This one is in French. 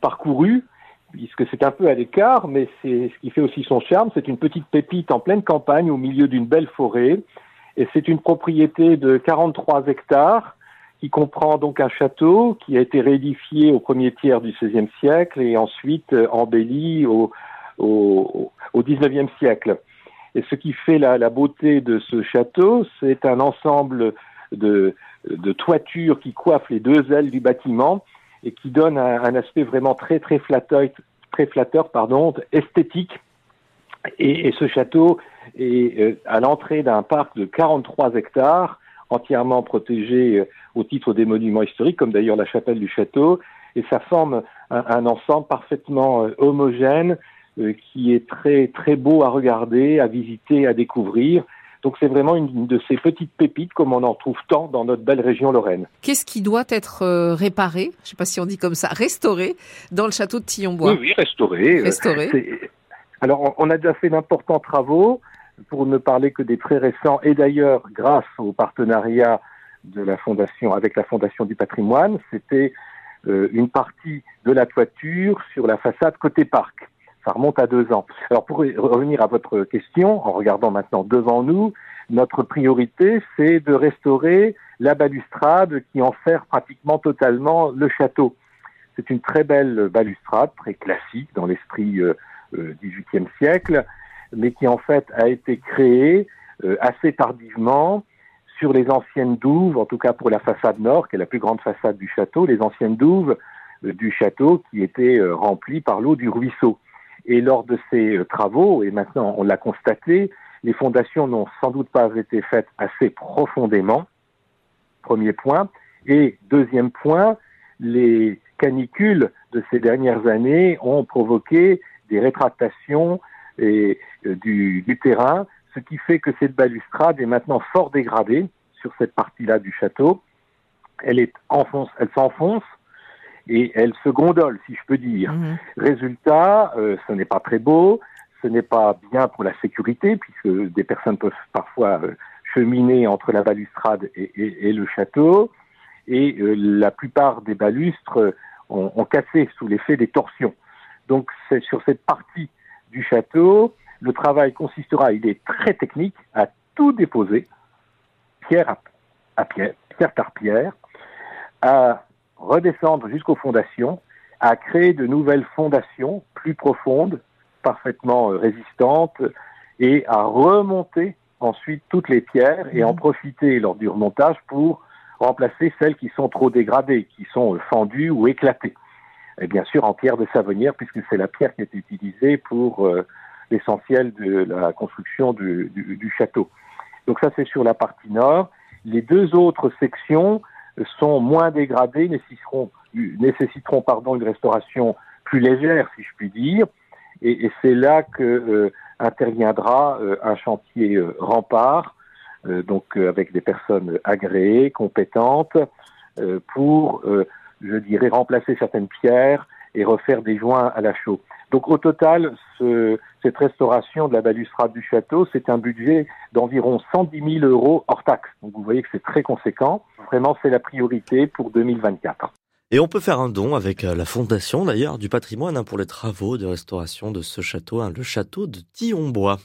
parcouru, puisque c'est un peu à l'écart, mais c'est ce qui fait aussi son charme. C'est une petite pépite en pleine campagne, au milieu d'une belle forêt, et c'est une propriété de 43 hectares qui comprend donc un château qui a été réédifié au premier tiers du XVIe siècle et ensuite euh, embelli au, XIXe siècle. Et ce qui fait la, la beauté de ce château, c'est un ensemble de, de toitures qui coiffent les deux ailes du bâtiment et qui donne un, aspect vraiment très très flatteur, très flatteur pardon, esthétique. Et, ce château est euh, à l'entrée d'un parc de 43 hectares, entièrement protégé euh, au titre des monuments historiques, comme d'ailleurs la chapelle du château, et ça forme un, ensemble parfaitement euh, homogène qui est très très beau à regarder, à visiter, à découvrir. Donc c'est vraiment une de ces petites pépites comme on en trouve tant dans notre belle région Lorraine. Qu'est-ce qui doit être euh, réparé, je ne sais pas si on dit comme ça, restauré dans le château de Tillonbois? Oui, oui, restauré. Restauré. C'est- Alors on a déjà fait d'importants travaux, pour ne parler que des très récents, et d'ailleurs grâce au partenariat de la fondation avec la Fondation du patrimoine, c'était euh, une partie de la toiture sur la façade côté parc. Ça remonte à deux ans. Alors pour re- revenir à votre question, en regardant maintenant devant nous, notre priorité, c'est de restaurer la balustrade qui enserre pratiquement totalement le château. C'est une très belle balustrade, très classique dans l'esprit euh, euh, siècle, mais qui en fait a été créée euh, assez tardivement sur les anciennes douves, en tout cas pour la façade nord, qui est la plus grande façade du château, les anciennes douves euh, du château qui étaient euh, remplies par l'eau du ruisseau. Et lors de ces euh, travaux, et maintenant on l'a constaté, les fondations n'ont sans doute pas été faites assez profondément, premier point. Et deuxième point, les canicules de ces dernières années ont provoqué des rétractations euh, du, terrain, ce qui fait que cette balustrade est maintenant fort dégradée sur cette partie-là du château. Elle elle s'enfonce et elle se gondole, si je peux dire. Mhm. Résultat, euh, ce n'est pas très beau, ce n'est pas bien pour la sécurité, puisque des personnes peuvent parfois euh, cheminer entre la balustrade et, et- et le château, et euh, la plupart des balustres ont, ont cassé sous l'effet des torsions. Donc c'est sur cette partie du château, le travail consistera, il est très technique, à tout déposer, pierre à, à pierre, pierre par pierre, à redescendre jusqu'aux fondations, à créer de nouvelles fondations plus profondes, parfaitement euh, résistantes, et à remonter ensuite toutes les pierres et en profiter lors du remontage pour remplacer celles qui sont trop dégradées, qui sont euh, fendues ou éclatées. Et bien sûr en pierre de Savonnière, puisque c'est la pierre qui est utilisée pour euh, l'essentiel de la construction du, du- du château. Donc ça c'est sur la partie nord. Les deux autres sections sont moins dégradées, nécessiteront, pardon, une restauration plus légère, si je puis dire. Et, c'est là que euh, interviendra euh, un chantier euh, rempart, donc avec des personnes agréées, compétentes, pour, je dirais, remplacer certaines pierres et refaire des joints à la chaux. Donc au total, ce, cette restauration de la balustrade du château, c'est un budget d'environ 110 000 euros hors taxe. Donc vous voyez que c'est très conséquent. Vraiment, c'est la priorité pour 2024. Et on peut faire un don avec euh, la fondation d'ailleurs du patrimoine hein, pour les travaux de restauration de ce château, hein, le château de Tillonbois.